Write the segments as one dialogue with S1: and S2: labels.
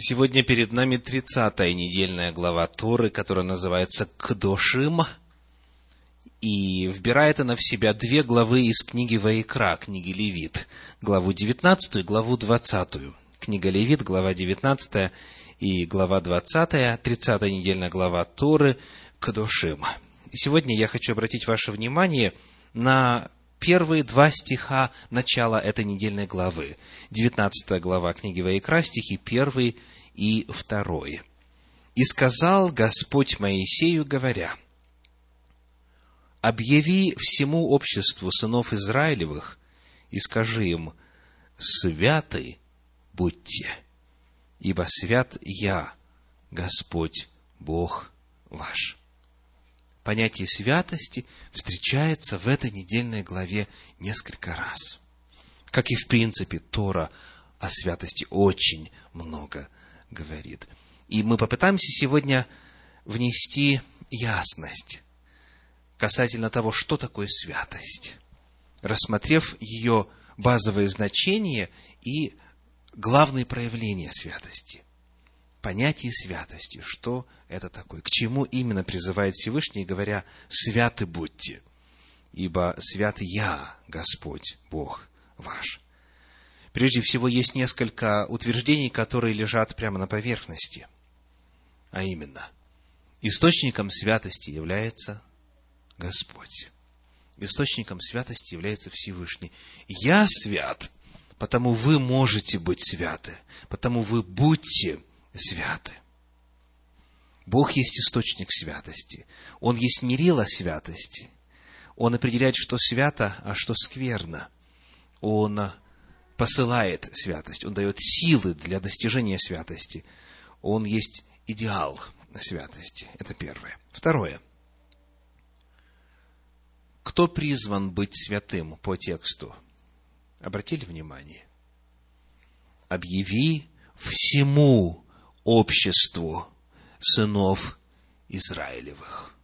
S1: Сегодня перед нами 30-я недельная глава Торы, которая называется «Кдошим», и вбирает она в себя две главы из книги Ваикра, книги Левит, главу 19 и главу 20. Книга Левит, глава 19 и глава 20, 30-я недельная глава Торы «Кдошим». Сегодня я хочу обратить ваше внимание на первые два стиха начала этой недельной главы. 19 глава книги Ваикра, стихи 1 и 2. «И сказал Господь Моисею, говоря, «Объяви всему обществу сынов Израилевых и скажи им, святы будьте, ибо свят я, Господь Бог ваш» понятие святости встречается в этой недельной главе несколько раз. Как и в принципе Тора о святости очень много говорит. И мы попытаемся сегодня внести ясность касательно того, что такое святость, рассмотрев ее базовое значение и главные проявления святости понятие святости. Что это такое? К чему именно призывает Всевышний, говоря, «святы будьте», ибо свят я, Господь, Бог ваш. Прежде всего, есть несколько утверждений, которые лежат прямо на поверхности. А именно, источником святости является Господь. Источником святости является Всевышний. Я свят, потому вы можете быть святы, потому вы будьте святы. Бог есть источник святости. Он есть мерило святости. Он определяет, что свято, а что скверно. Он посылает святость. Он дает силы для достижения святости. Он есть идеал святости. Это первое. Второе. Кто призван быть святым по тексту? Обратили внимание? Объяви всему обществу сынов Израилевых.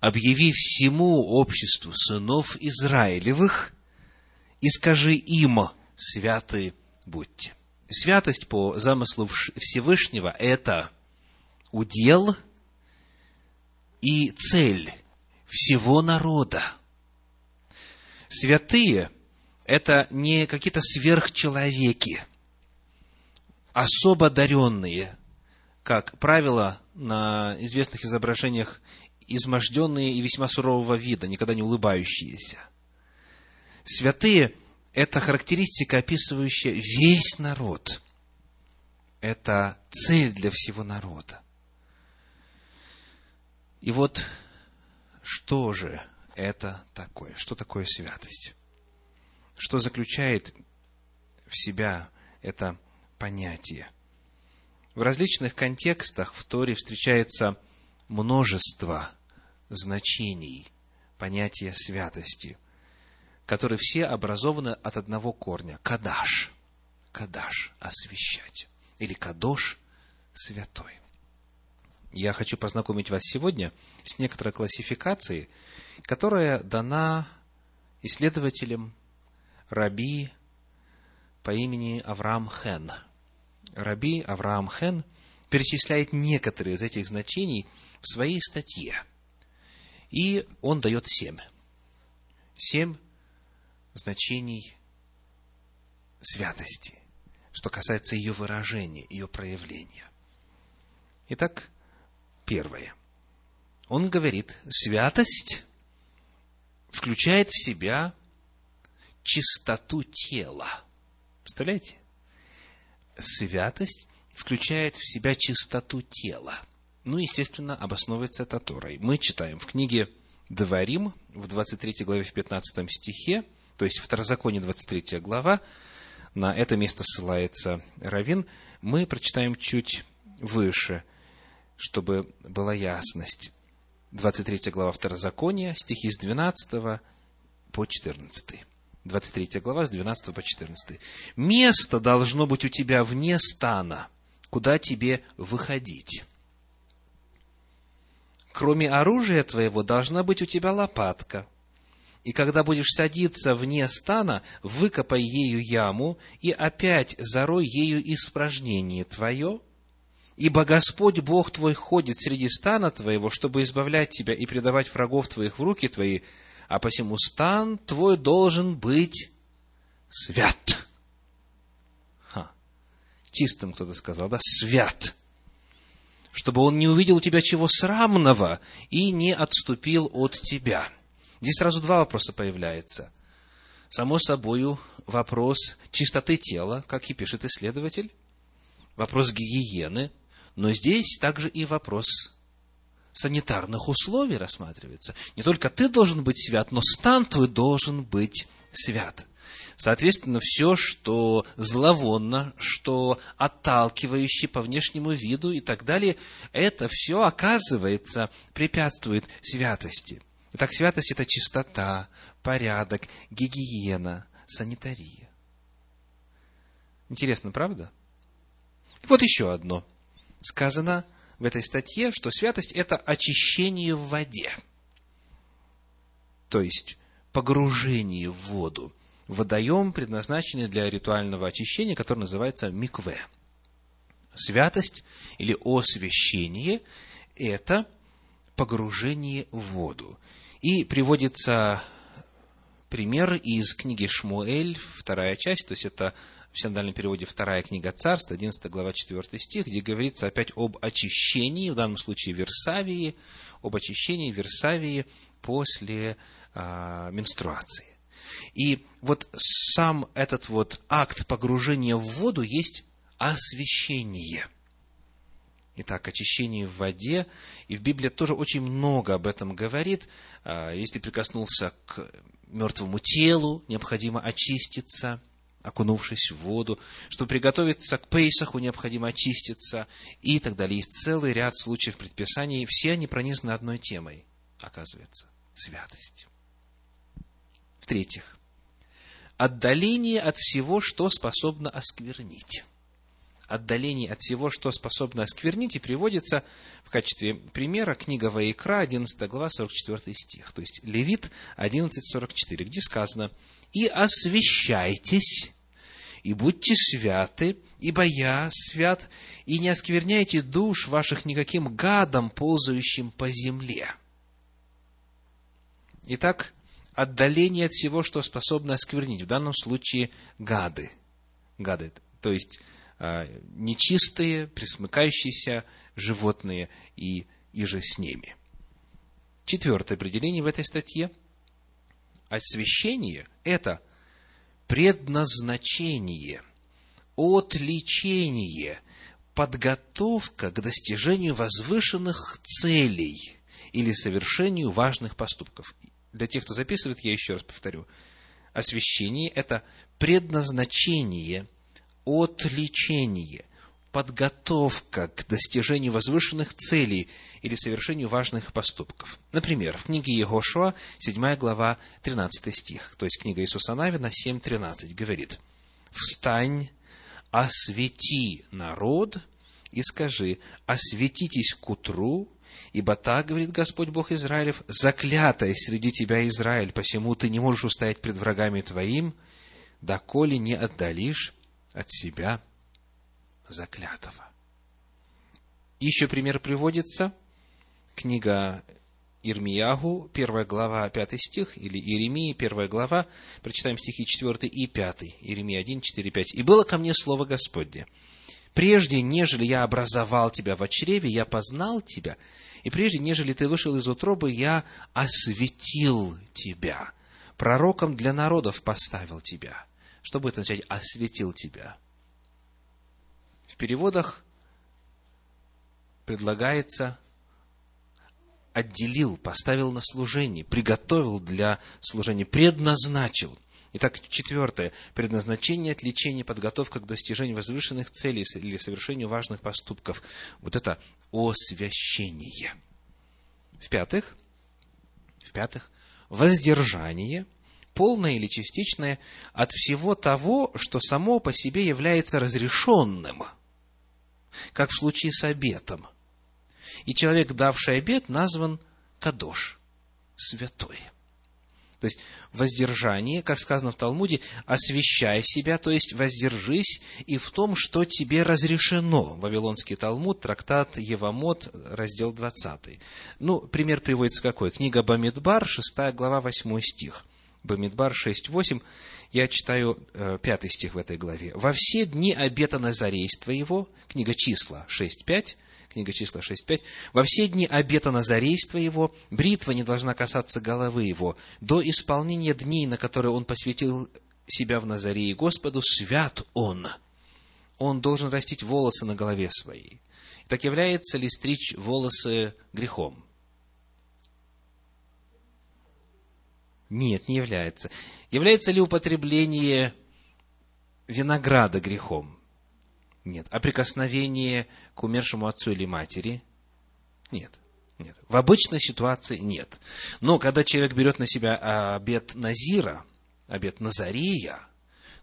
S1: Объяви всему обществу сынов Израилевых и скажи им, святые будьте. Святость по замыслу Всевышнего – это удел и цель всего народа. Святые – это не какие-то сверхчеловеки, особо одаренные, как правило, на известных изображениях изможденные и весьма сурового вида, никогда не улыбающиеся. Святые – это характеристика, описывающая весь народ. Это цель для всего народа. И вот что же это такое? Что такое святость? Что заключает в себя это понятие? В различных контекстах в Торе встречается множество значений понятия святости, которые все образованы от одного корня – кадаш. Кадаш – освящать. Или кадош – святой. Я хочу познакомить вас сегодня с некоторой классификацией, которая дана исследователем Раби по имени Авраам Хен – Раби Авраам Хен перечисляет некоторые из этих значений в своей статье. И он дает семь. Семь значений святости, что касается ее выражения, ее проявления. Итак, первое. Он говорит, святость включает в себя чистоту тела. Представляете? Святость включает в себя чистоту тела. Ну, естественно, обосновывается это Торой. Мы читаем в книге Дворим, в 23 главе, в 15 стихе, то есть Второзаконие, 23 глава, на это место ссылается Равин, мы прочитаем чуть выше, чтобы была ясность. 23 глава Второзакония, стихи с 12 по 14. 23 глава, с 12 по 14. «Место должно быть у тебя вне стана, куда тебе выходить. Кроме оружия твоего должна быть у тебя лопатка. И когда будешь садиться вне стана, выкопай ею яму, и опять зарой ею испражнение твое, Ибо Господь Бог твой ходит среди стана твоего, чтобы избавлять тебя и предавать врагов твоих в руки твои, а посему стан твой должен быть свят. Ха. Чистым кто-то сказал, да? Свят. Чтобы он не увидел у тебя чего срамного и не отступил от тебя. Здесь сразу два вопроса появляются. Само собою, вопрос чистоты тела, как и пишет исследователь, вопрос гигиены, но здесь также и вопрос санитарных условий рассматривается. Не только ты должен быть свят, но стан твой должен быть свят. Соответственно, все, что зловонно, что отталкивающее по внешнему виду и так далее, это все, оказывается, препятствует святости. Итак, святость – это чистота, порядок, гигиена, санитария. Интересно, правда? Вот еще одно. Сказано в этой статье, что святость – это очищение в воде. То есть, погружение в воду. Водоем, предназначенный для ритуального очищения, который называется микве. Святость или освящение – это погружение в воду. И приводится пример из книги Шмуэль, вторая часть, то есть это в синодальном переводе вторая книга Царств, 11 глава, 4 стих, где говорится опять об очищении, в данном случае Версавии, об очищении Версавии после а, менструации. И вот сам этот вот акт погружения в воду есть освящение – Итак, очищение в воде. И в Библии тоже очень много об этом говорит. А, если прикоснулся к мертвому телу, необходимо очиститься, окунувшись в воду. Чтобы приготовиться к Пейсаху, необходимо очиститься. И так далее. Есть целый ряд случаев предписаний. Все они пронизаны одной темой, оказывается. Святость. В-третьих, отдаление от всего, что способно осквернить отдалении от всего, что способно осквернить, и приводится в качестве примера книга Ваикра, 11 глава, 44 стих, то есть Левит 11.44, где сказано, «И освящайтесь, и будьте святы, ибо я свят, и не оскверняйте душ ваших никаким гадом, ползающим по земле». Итак, отдаление от всего, что способно осквернить, в данном случае гады. Гады, то есть а, нечистые, присмыкающиеся животные и, и же с ними. Четвертое определение в этой статье. Освящение – это предназначение, отличение, подготовка к достижению возвышенных целей или совершению важных поступков. Для тех, кто записывает, я еще раз повторю. Освящение – это предназначение, отличение, подготовка к достижению возвышенных целей или совершению важных поступков. Например, в книге Егошуа, 7 глава, 13 стих, то есть книга Иисуса Навина 7.13 говорит, «Встань, освети народ и скажи, осветитесь к утру, Ибо так, говорит Господь Бог Израилев, заклятая среди тебя Израиль, посему ты не можешь устоять пред врагами твоим, доколе не отдалишь от себя заклятого. Еще пример приводится. Книга Ирмиягу, первая глава, пятый стих, или Иеремии, первая глава, прочитаем стихи 4 и 5, Иеремия 1, 4, 5. «И было ко мне слово Господне, прежде, нежели я образовал тебя в чреве, я познал тебя, и прежде, нежели ты вышел из утробы, я осветил тебя, пророком для народов поставил тебя, что будет означать «осветил тебя»? В переводах предлагается отделил, поставил на служение, приготовил для служения, предназначил. Итак, четвертое. Предназначение, отличение, подготовка к достижению возвышенных целей или совершению важных поступков. Вот это освящение. В-пятых, в-пятых, воздержание – полное или частичное от всего того, что само по себе является разрешенным, как в случае с обетом. И человек, давший обет, назван Кадош, святой. То есть воздержание, как сказано в Талмуде, освящай себя, то есть воздержись и в том, что тебе разрешено. Вавилонский Талмуд, трактат Евамот, раздел 20. Ну, пример приводится какой? Книга Бамидбар, 6 глава, 8 стих. Бамидбар 6, 8. Я читаю э, пятый стих в этой главе. «Во все дни обета Назарейства его», книга числа 6, 5, книга числа 6.5, «Во все дни обета Назарейства его, бритва не должна касаться головы его, до исполнения дней, на которые он посвятил себя в Назарее Господу, свят он». Он должен растить волосы на голове своей. Так является ли стричь волосы грехом? Нет, не является. Является ли употребление винограда грехом? Нет. А прикосновение к умершему отцу или матери? Нет. Нет. В обычной ситуации нет. Но когда человек берет на себя обет Назира, обет Назария,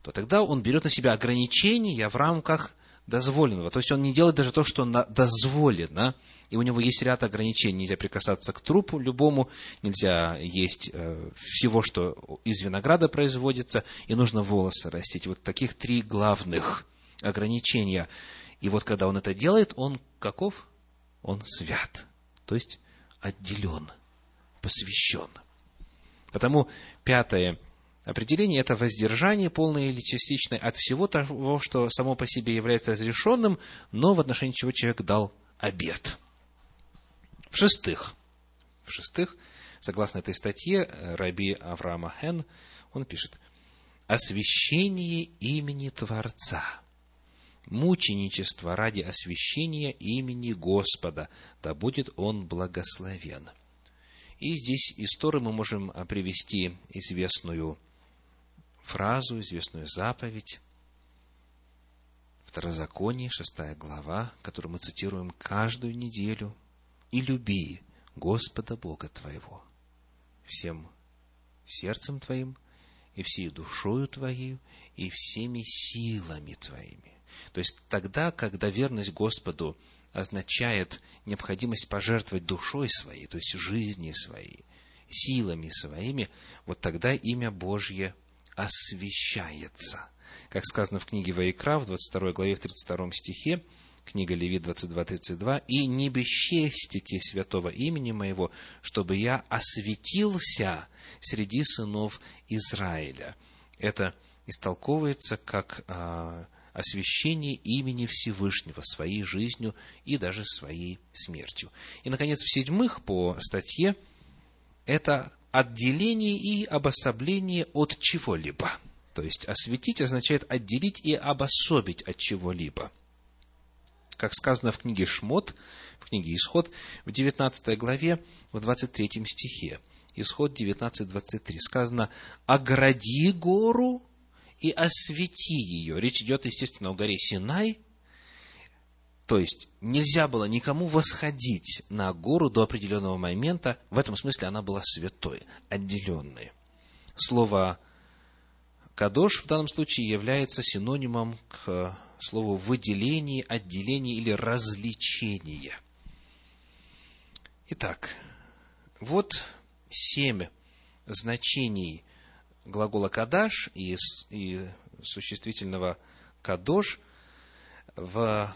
S1: то тогда он берет на себя ограничения в рамках дозволенного. То есть он не делает даже то, что дозволено, и у него есть ряд ограничений. Нельзя прикасаться к трупу любому, нельзя есть э, всего, что из винограда производится, и нужно волосы растить. Вот таких три главных ограничения. И вот когда он это делает, он каков? Он свят, то есть отделен, посвящен. Потому пятое определение – это воздержание, полное или частичное, от всего того, что само по себе является разрешенным, но в отношении чего человек дал обед. В-шестых, в-шестых, согласно этой статье, Раби Авраама Хен, он пишет, освящение имени Творца – мученичество ради освящения имени Господа, да будет он благословен. И здесь из мы можем а, привести известную фразу, известную заповедь, Второзаконие, шестая глава, которую мы цитируем каждую неделю. «И люби Господа Бога твоего всем сердцем твоим, и всей душою твоей, и всеми силами твоими». То есть тогда, когда верность Господу означает необходимость пожертвовать душой своей, то есть жизнью своей, силами своими, вот тогда имя Божье освящается. Как сказано в книге Ваикра, в 22 главе, в 32 стихе, книга Левит 22.32, «И не бесчестите святого имени моего, чтобы я осветился среди сынов Израиля». Это истолковывается как а, освящение имени Всевышнего своей жизнью и даже своей смертью. И, наконец, в-седьмых, по статье, это отделение и обособление от чего-либо. То есть, осветить означает отделить и обособить от чего-либо. Как сказано в книге Шмот, в книге Исход, в 19 главе, в 23 стихе. Исход 19.23 сказано «Огради гору и освети ее. Речь идет, естественно, о горе Синай. То есть, нельзя было никому восходить на гору до определенного момента. В этом смысле она была святой, отделенной. Слово «кадош» в данном случае является синонимом к слову «выделение», «отделение» или «развлечение». Итак, вот семь значений глагола «кадаш» и, и существительного «кадош» в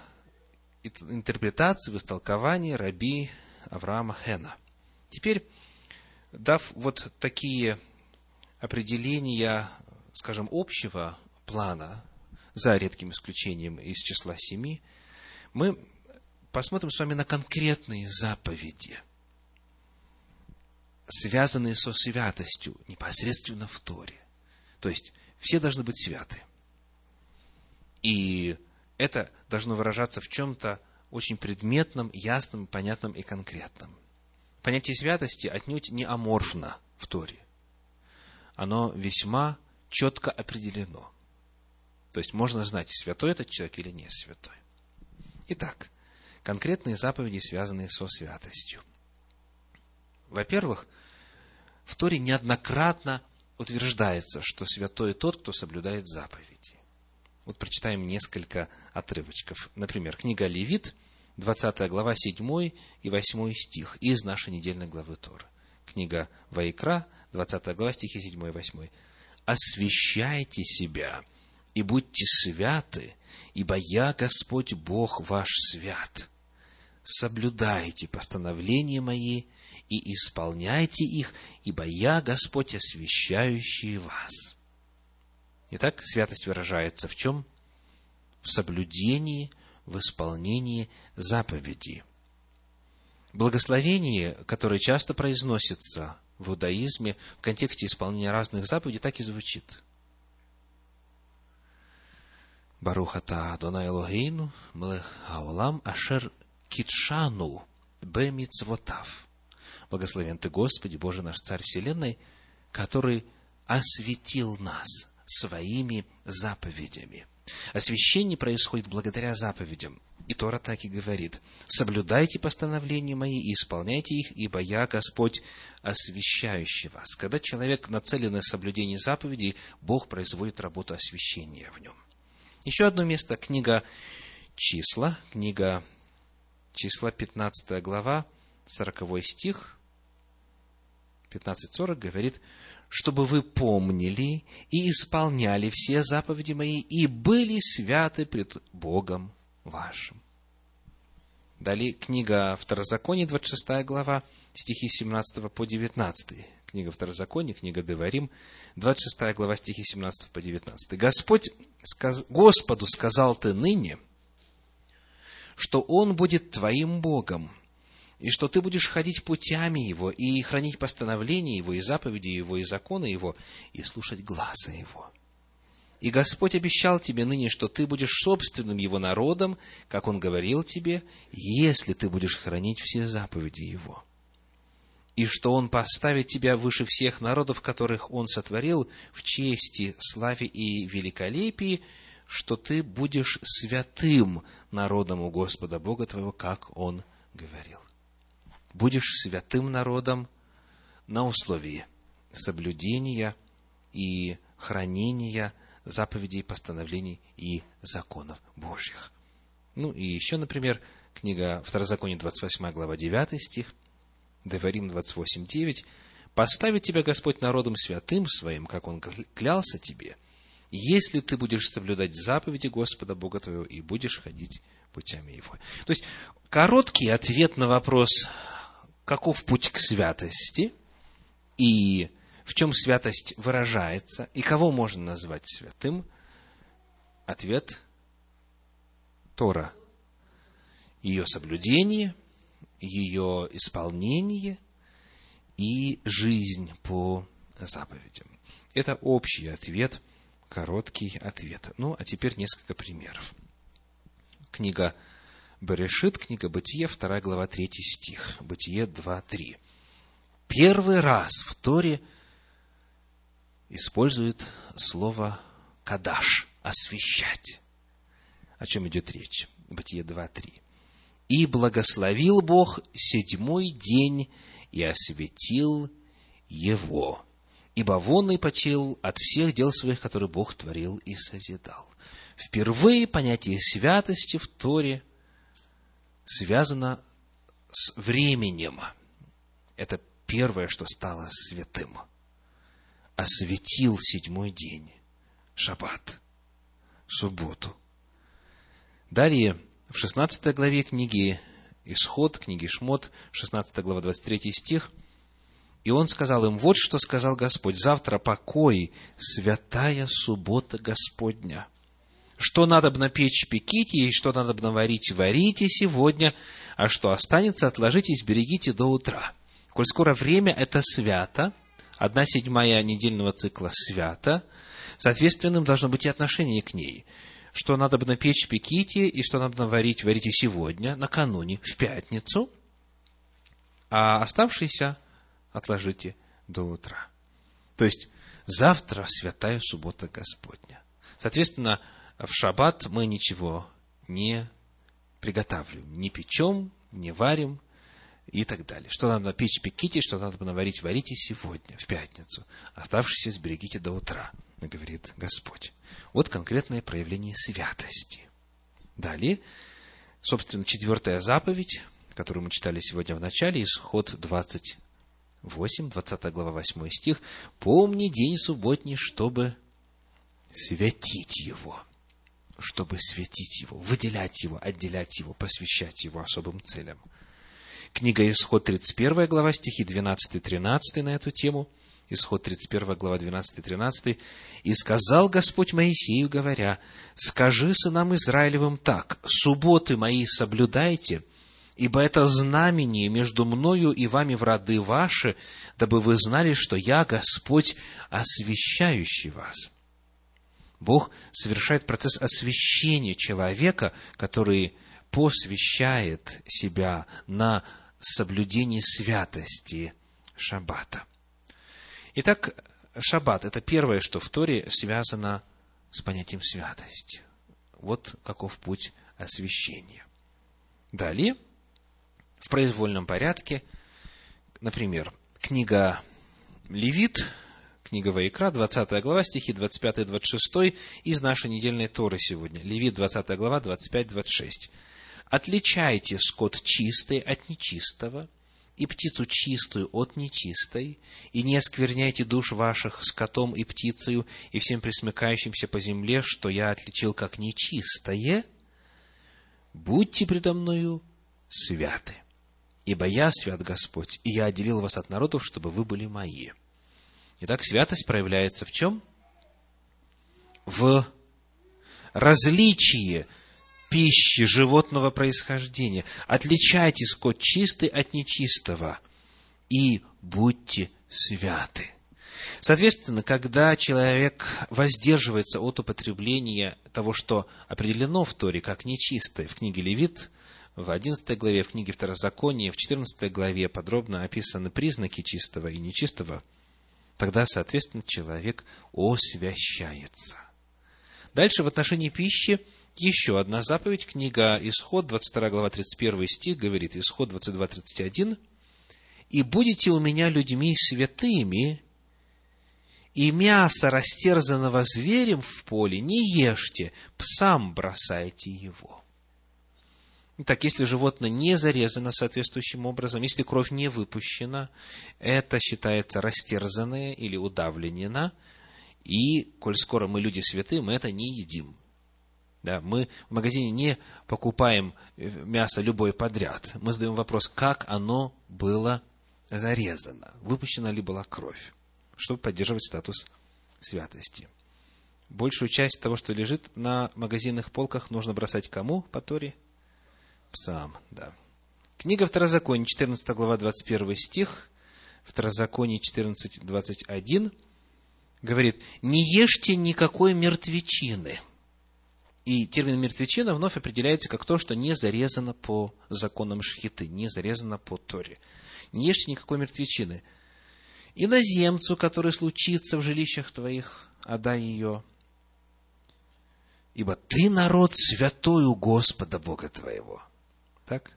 S1: интерпретации, в истолковании раби Авраама Хена. Теперь, дав вот такие определения, скажем, общего плана, за редким исключением из числа семи, мы посмотрим с вами на конкретные заповеди – связанные со святостью непосредственно в Торе. То есть, все должны быть святы. И это должно выражаться в чем-то очень предметном, ясном, понятном и конкретном. Понятие святости отнюдь не аморфно в Торе. Оно весьма четко определено. То есть можно знать, святой этот человек или не святой. Итак, конкретные заповеди, связанные со святостью. Во-первых, в Торе неоднократно утверждается, что святой тот, кто соблюдает заповеди. Вот прочитаем несколько отрывочков. Например, книга Левит, 20 глава, 7 и 8 стих из нашей недельной главы Торы. книга Ваикра, 20 глава, стихи 7 и 8. «Освящайте себя и будьте святы, ибо я, Господь Бог ваш свят. Соблюдайте постановления мои и исполняйте их, ибо я, Господь, освящающий вас». Итак, святость выражается в чем? В соблюдении, в исполнении заповедей. Благословение, которое часто произносится в иудаизме в контексте исполнения разных заповедей, так и звучит. Барухата Адонай Элогейну, Млех Хаолам, Ашер Китшану, Бемицвотав. Благословен Ты, Господи, Боже наш Царь Вселенной, который осветил нас своими заповедями. Освящение происходит благодаря заповедям. И Тора так и говорит, соблюдайте постановления мои и исполняйте их, ибо я Господь, освящающий вас. Когда человек нацелен на соблюдение заповедей, Бог производит работу освящения в нем. Еще одно место, книга Числа, книга Числа, 15 глава, 40 стих, 15.40 говорит, чтобы вы помнили и исполняли все заповеди мои и были святы пред Богом вашим. Далее книга Второзакония, 26 глава, стихи 17 по 19. Книга Второзакония, книга Деварим, 26 глава, стихи 17 по 19. Господь. Господу сказал ты ныне, что Он будет твоим Богом, и что ты будешь ходить путями Его, и хранить постановления Его, и заповеди Его, и законы Его, и слушать глаза Его. И Господь обещал тебе ныне, что ты будешь собственным Его народом, как Он говорил тебе, если ты будешь хранить все заповеди Его. И что Он поставит тебя выше всех народов, которых Он сотворил, в чести, славе и великолепии, что ты будешь святым народом у Господа Бога твоего, как Он говорил. Будешь святым народом на условии соблюдения и хранения – заповедей, постановлений и законов Божьих. Ну и еще, например, книга Второзаконие, 28 глава, 9 стих, Деварим 28, 9. «Поставит тебя Господь народом святым своим, как Он клялся тебе, если ты будешь соблюдать заповеди Господа Бога твоего и будешь ходить путями Его». То есть, короткий ответ на вопрос, каков путь к святости, и в чем святость выражается и кого можно назвать святым? Ответ – Тора. Ее соблюдение, ее исполнение и жизнь по заповедям. Это общий ответ, короткий ответ. Ну, а теперь несколько примеров. Книга Берешит, книга Бытие, 2 глава, 3 стих. Бытие 2, 3. Первый раз в Торе – использует слово «кадаш» – «освящать». О чем идет речь? Бытие 2.3. «И благословил Бог седьмой день и осветил его, ибо вон и почил от всех дел своих, которые Бог творил и созидал». Впервые понятие святости в Торе связано с временем. Это первое, что стало святым – осветил седьмой день, шаббат, субботу. Далее, в 16 главе книги Исход, книги Шмот, 16 глава, 23 стих, и он сказал им, вот что сказал Господь, завтра покой, святая суббота Господня. Что надо бы напечь, пеките, и что надо бы наварить, варите сегодня, а что останется, отложите и сберегите до утра. Коль скоро время это свято, одна седьмая недельного цикла свята, соответственным должно быть и отношение к ней. Что надо бы напечь, пеките, и что надо наварить, варите сегодня, накануне, в пятницу, а оставшиеся отложите до утра. То есть, завтра святая суббота Господня. Соответственно, в шаббат мы ничего не приготавливаем, не печем, не варим, и так далее. Что надо печь, пеките, что надо наварить, варите сегодня, в пятницу. Оставшиеся сберегите до утра, говорит Господь. Вот конкретное проявление святости. Далее, собственно, четвертая заповедь, которую мы читали сегодня в начале, исход 20, 8, 20 глава, 8 стих. «Помни день субботний, чтобы святить его». Чтобы святить его, выделять его, отделять его, посвящать его особым целям. Книга Исход, 31 глава, стихи 12-13 на эту тему. Исход 31 глава, 12-13. «И сказал Господь Моисею, говоря, «Скажи сынам Израилевым так, субботы мои соблюдайте, ибо это знамение между мною и вами в роды ваши, дабы вы знали, что я Господь, освящающий вас». Бог совершает процесс освящения человека, который посвящает себя на соблюдение святости Шаббата. Итак, Шаббат – это первое, что в Торе связано с понятием святости. Вот каков путь освящения. Далее – в произвольном порядке. Например, книга Левит, книга Ваикра, 20 глава, стихи 25-26 из нашей недельной Торы сегодня. Левит, 20 глава, 25-26. «Отличайте скот чистый от нечистого, и птицу чистую от нечистой, и не оскверняйте душ ваших скотом и птицею, и всем присмыкающимся по земле, что я отличил как нечистое, будьте предо мною святы ибо я свят Господь, и я отделил вас от народов, чтобы вы были мои. Итак, святость проявляется в чем? В различии пищи животного происхождения. Отличайте скот чистый от нечистого и будьте святы. Соответственно, когда человек воздерживается от употребления того, что определено в Торе как нечистое, в книге Левит в 11 главе, в книге Второзакония, в 14 главе подробно описаны признаки чистого и нечистого, тогда, соответственно, человек освящается. Дальше в отношении пищи еще одна заповедь, книга Исход, 22 глава, 31 стих, говорит, Исход 22, 31, «И будете у меня людьми святыми, и мясо растерзанного зверем в поле не ешьте, псам бросайте его». Так, если животное не зарезано соответствующим образом, если кровь не выпущена, это считается растерзанное или удавлено, и, коль скоро мы люди святые, мы это не едим. Да, мы в магазине не покупаем э, мясо любое подряд. Мы задаем вопрос, как оно было зарезано, выпущена ли была кровь, чтобы поддерживать статус святости. Большую часть того, что лежит на магазинных полках, нужно бросать кому по Торе? псам, да. Книга Второзакония, 14 глава, 21 стих, Второзаконие 14, 21, говорит, «Не ешьте никакой мертвечины». И термин «мертвечина» вновь определяется как то, что не зарезано по законам шхиты, не зарезано по Торе. Не ешьте никакой мертвечины. Иноземцу, который случится в жилищах твоих, отдай ее. Ибо ты народ святой у Господа Бога твоего. Так?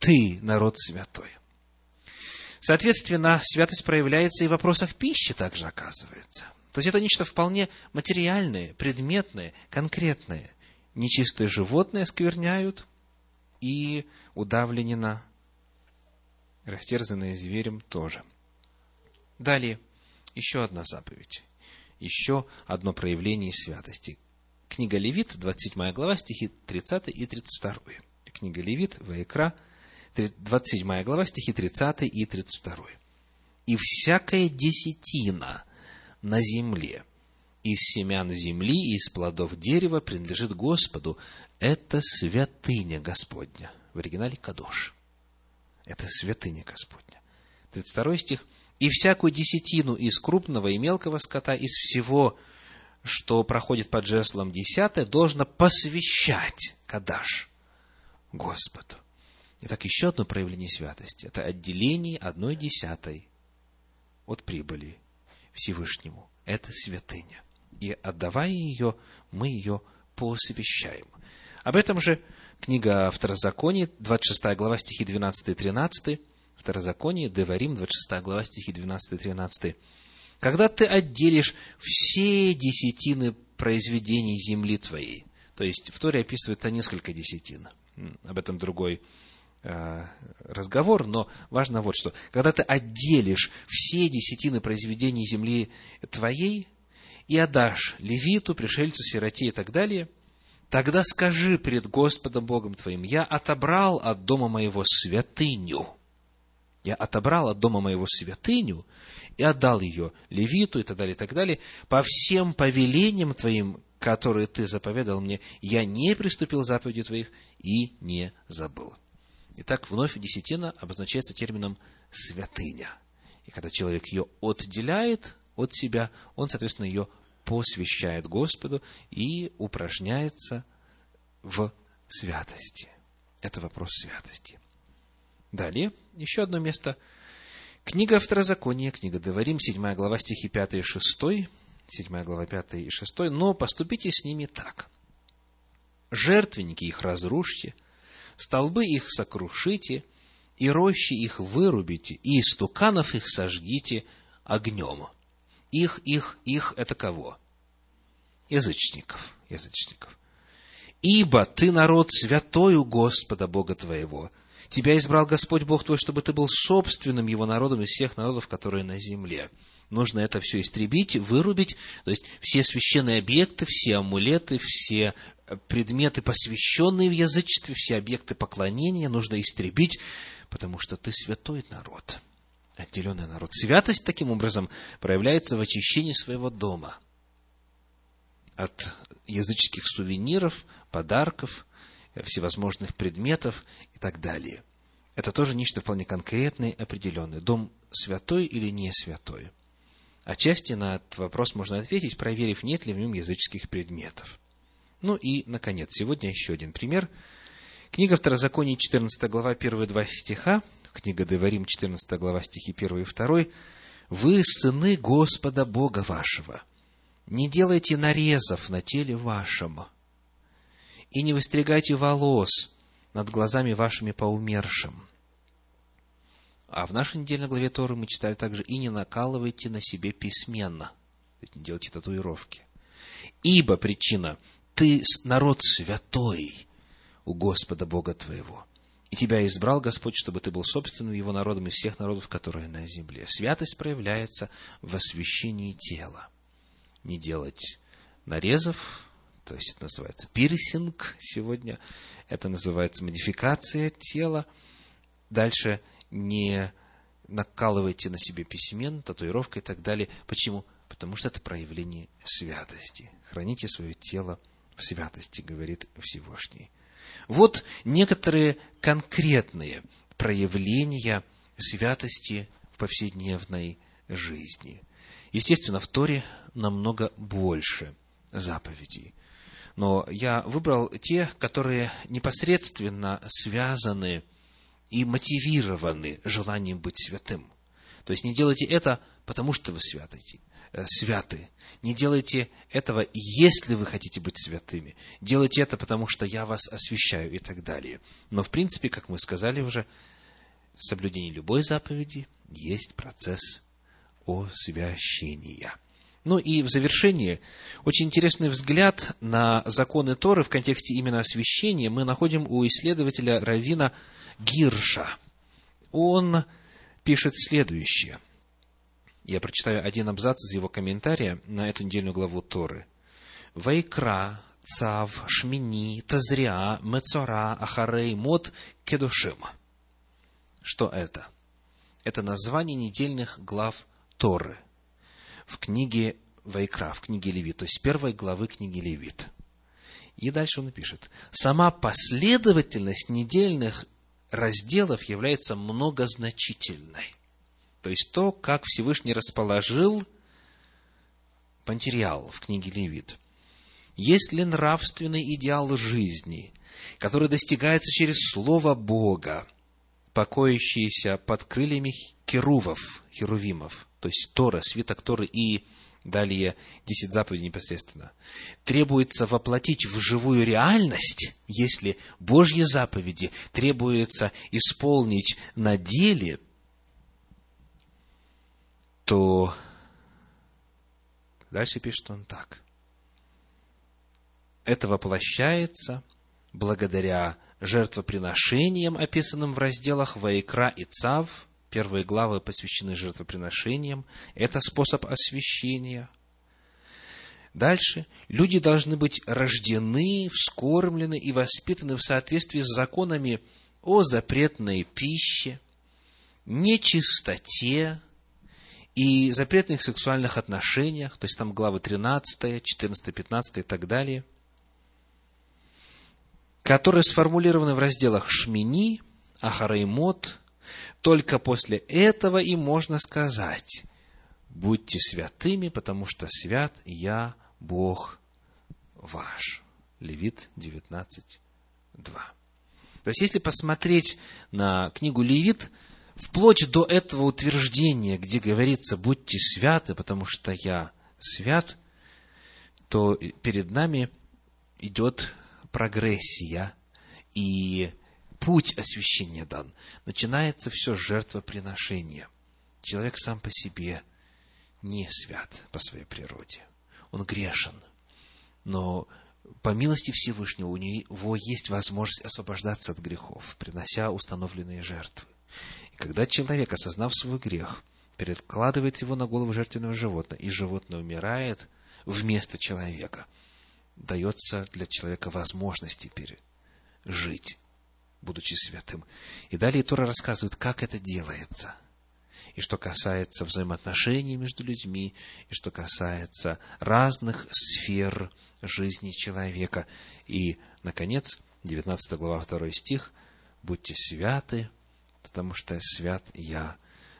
S1: Ты народ святой. Соответственно, святость проявляется и в вопросах пищи также оказывается. То есть это нечто вполне материальное, предметное, конкретное. Нечистые животные скверняют и удавленено, растерзанное зверем тоже. Далее, еще одна заповедь, еще одно проявление святости. Книга Левит, 27 глава, стихи 30 и 32 книга Левит, Ваекра, 27 глава, стихи 30 и 32. «И всякая десятина на земле из семян земли и из плодов дерева принадлежит Господу. Это святыня Господня». В оригинале «Кадош». Это святыня Господня. 32 стих. «И всякую десятину из крупного и мелкого скота, из всего, что проходит под жеслом десятое, должно посвящать Кадаш Господу. Итак, еще одно проявление святости – это отделение одной десятой от прибыли Всевышнему. Это святыня. И отдавая ее, мы ее посвящаем. Об этом же книга Второзаконие, 26 глава, стихи 12 и 13. Второзаконие, Деварим, 26 глава, стихи 12 и 13. Когда ты отделишь все десятины произведений земли твоей, то есть в Торе описывается несколько десятин – об этом другой разговор, но важно вот что. Когда ты отделишь все десятины произведений земли твоей и отдашь левиту, пришельцу, сироте и так далее, тогда скажи пред Господом Богом твоим, я отобрал от дома моего святыню. Я отобрал от дома моего святыню и отдал ее левиту и так далее, и так далее, по всем повелениям твоим, которые ты заповедал мне, я не приступил заповеди твоих и не забыл. Итак, вновь десятина обозначается термином «святыня». И когда человек ее отделяет от себя, он, соответственно, ее посвящает Господу и упражняется в святости. Это вопрос святости. Далее, еще одно место. Книга Второзакония, книга Говорим, 7 глава, стихи 5 и 6. 7 глава, 5 и 6. «Но поступите с ними так. Жертвенники их разрушьте, столбы их сокрушите, и рощи их вырубите, и истуканов их сожгите огнем. Их, их, их – это кого? Язычников, язычников. Ибо ты народ святой у Господа Бога твоего. Тебя избрал Господь Бог твой, чтобы ты был собственным его народом из всех народов, которые на земле. Нужно это все истребить, вырубить, то есть все священные объекты, все амулеты, все предметы, посвященные в язычестве, все объекты поклонения нужно истребить, потому что ты святой народ, отделенный народ. Святость, таким образом, проявляется в очищении своего дома от языческих сувениров, подарков, всевозможных предметов и так далее. Это тоже нечто вполне конкретное определенное. Дом святой или не святой? Отчасти на этот вопрос можно ответить, проверив, нет ли в нем языческих предметов. Ну и, наконец, сегодня еще один пример. Книга Второзакония, 14 глава, первые два стиха, книга Деварим, 14 глава, стихи 1 и 2. «Вы сыны Господа Бога вашего, не делайте нарезов на теле вашем, и не выстригайте волос над глазами вашими по умершим». А в нашей недельной главе Торы мы читали также «И не накалывайте на себе письменно». То есть не делайте татуировки. Ибо причина ты народ святой у Господа Бога твоего. И тебя избрал Господь, чтобы ты был собственным его народом из всех народов, которые на земле. Святость проявляется в освящении тела. Не делать нарезов, то есть это называется пирсинг сегодня, это называется модификация тела. Дальше не накалывайте на себе письмен, татуировка и так далее. Почему? Потому что это проявление святости. Храните свое тело в святости, говорит Всевышний. Вот некоторые конкретные проявления святости в повседневной жизни. Естественно, в Торе намного больше заповедей. Но я выбрал те, которые непосредственно связаны и мотивированы желанием быть святым. То есть не делайте это, потому что вы святые. Э, святы. Не делайте этого, если вы хотите быть святыми. Делайте это, потому что я вас освящаю и так далее. Но, в принципе, как мы сказали уже, соблюдение любой заповеди есть процесс освящения. Ну и в завершение, очень интересный взгляд на законы Торы в контексте именно освящения мы находим у исследователя Равина Гирша. Он пишет следующее – я прочитаю один абзац из его комментария на эту недельную главу Торы. Вайкра, Цав, Шмини, Тазриа, Мецора, Ахарей, Мод, Кедушим. Что это? Это название недельных глав Торы в книге Вайкра, в книге Левит, то есть первой главы книги Левит. И дальше он пишет. Сама последовательность недельных разделов является многозначительной. То есть то, как Всевышний расположил материал в книге Левит. Есть ли нравственный идеал жизни, который достигается через Слово Бога, покоящийся под крыльями керувов, херувимов, то есть Тора, свиток Торы и далее десять заповедей непосредственно, требуется воплотить в живую реальность, если Божьи заповеди требуется исполнить на деле – то дальше пишет он так. Это воплощается благодаря жертвоприношениям, описанным в разделах Ваикра и Цав. Первые главы посвящены жертвоприношениям. Это способ освящения. Дальше. Люди должны быть рождены, вскормлены и воспитаны в соответствии с законами о запретной пище, нечистоте и запретных сексуальных отношениях, то есть там главы 13, 14, 15 и так далее – которые сформулированы в разделах Шмини, Ахараймот. Только после этого и можно сказать, будьте святыми, потому что свят я, Бог ваш. Левит 19, 2. То есть, если посмотреть на книгу Левит, вплоть до этого утверждения, где говорится «будьте святы, потому что я свят», то перед нами идет прогрессия и путь освящения дан. Начинается все с жертвоприношения. Человек сам по себе не свят по своей природе. Он грешен. Но по милости Всевышнего у него есть возможность освобождаться от грехов, принося установленные жертвы. Когда человек, осознав свой грех, перекладывает его на голову жертвенного животного, и животное умирает вместо человека – дается для человека возможность теперь жить, будучи святым. И далее Тора рассказывает, как это делается. И что касается взаимоотношений между людьми, и что касается разных сфер жизни человека. И, наконец, 19 глава, 2 стих, «Будьте святы, потому что свят я,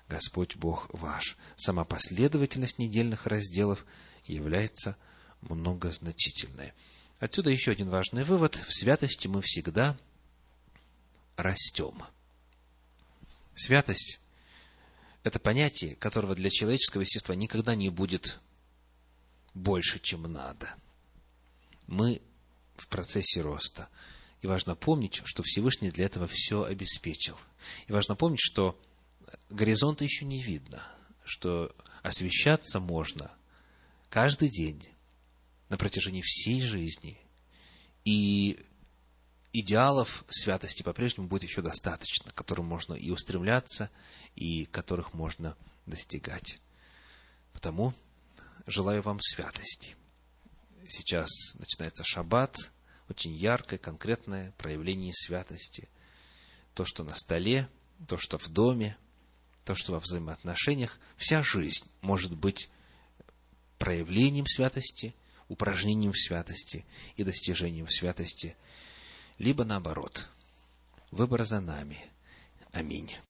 S1: Господь Бог ваш». Сама последовательность недельных разделов является – многозначительное. Отсюда еще один важный вывод. В святости мы всегда растем. Святость – это понятие, которого для человеческого естества никогда не будет больше, чем надо. Мы в процессе роста. И важно помнить, что Всевышний для этого все обеспечил. И важно помнить, что горизонта еще не видно, что освещаться можно каждый день, на протяжении всей жизни. И идеалов святости по-прежнему будет еще достаточно, к которым можно и устремляться, и которых можно достигать. Потому желаю вам святости. Сейчас начинается шаббат, очень яркое, конкретное проявление святости. То, что на столе, то, что в доме, то, что во взаимоотношениях. Вся жизнь может быть проявлением святости – упражнением святости и достижением святости, либо наоборот. Выбор за нами. Аминь.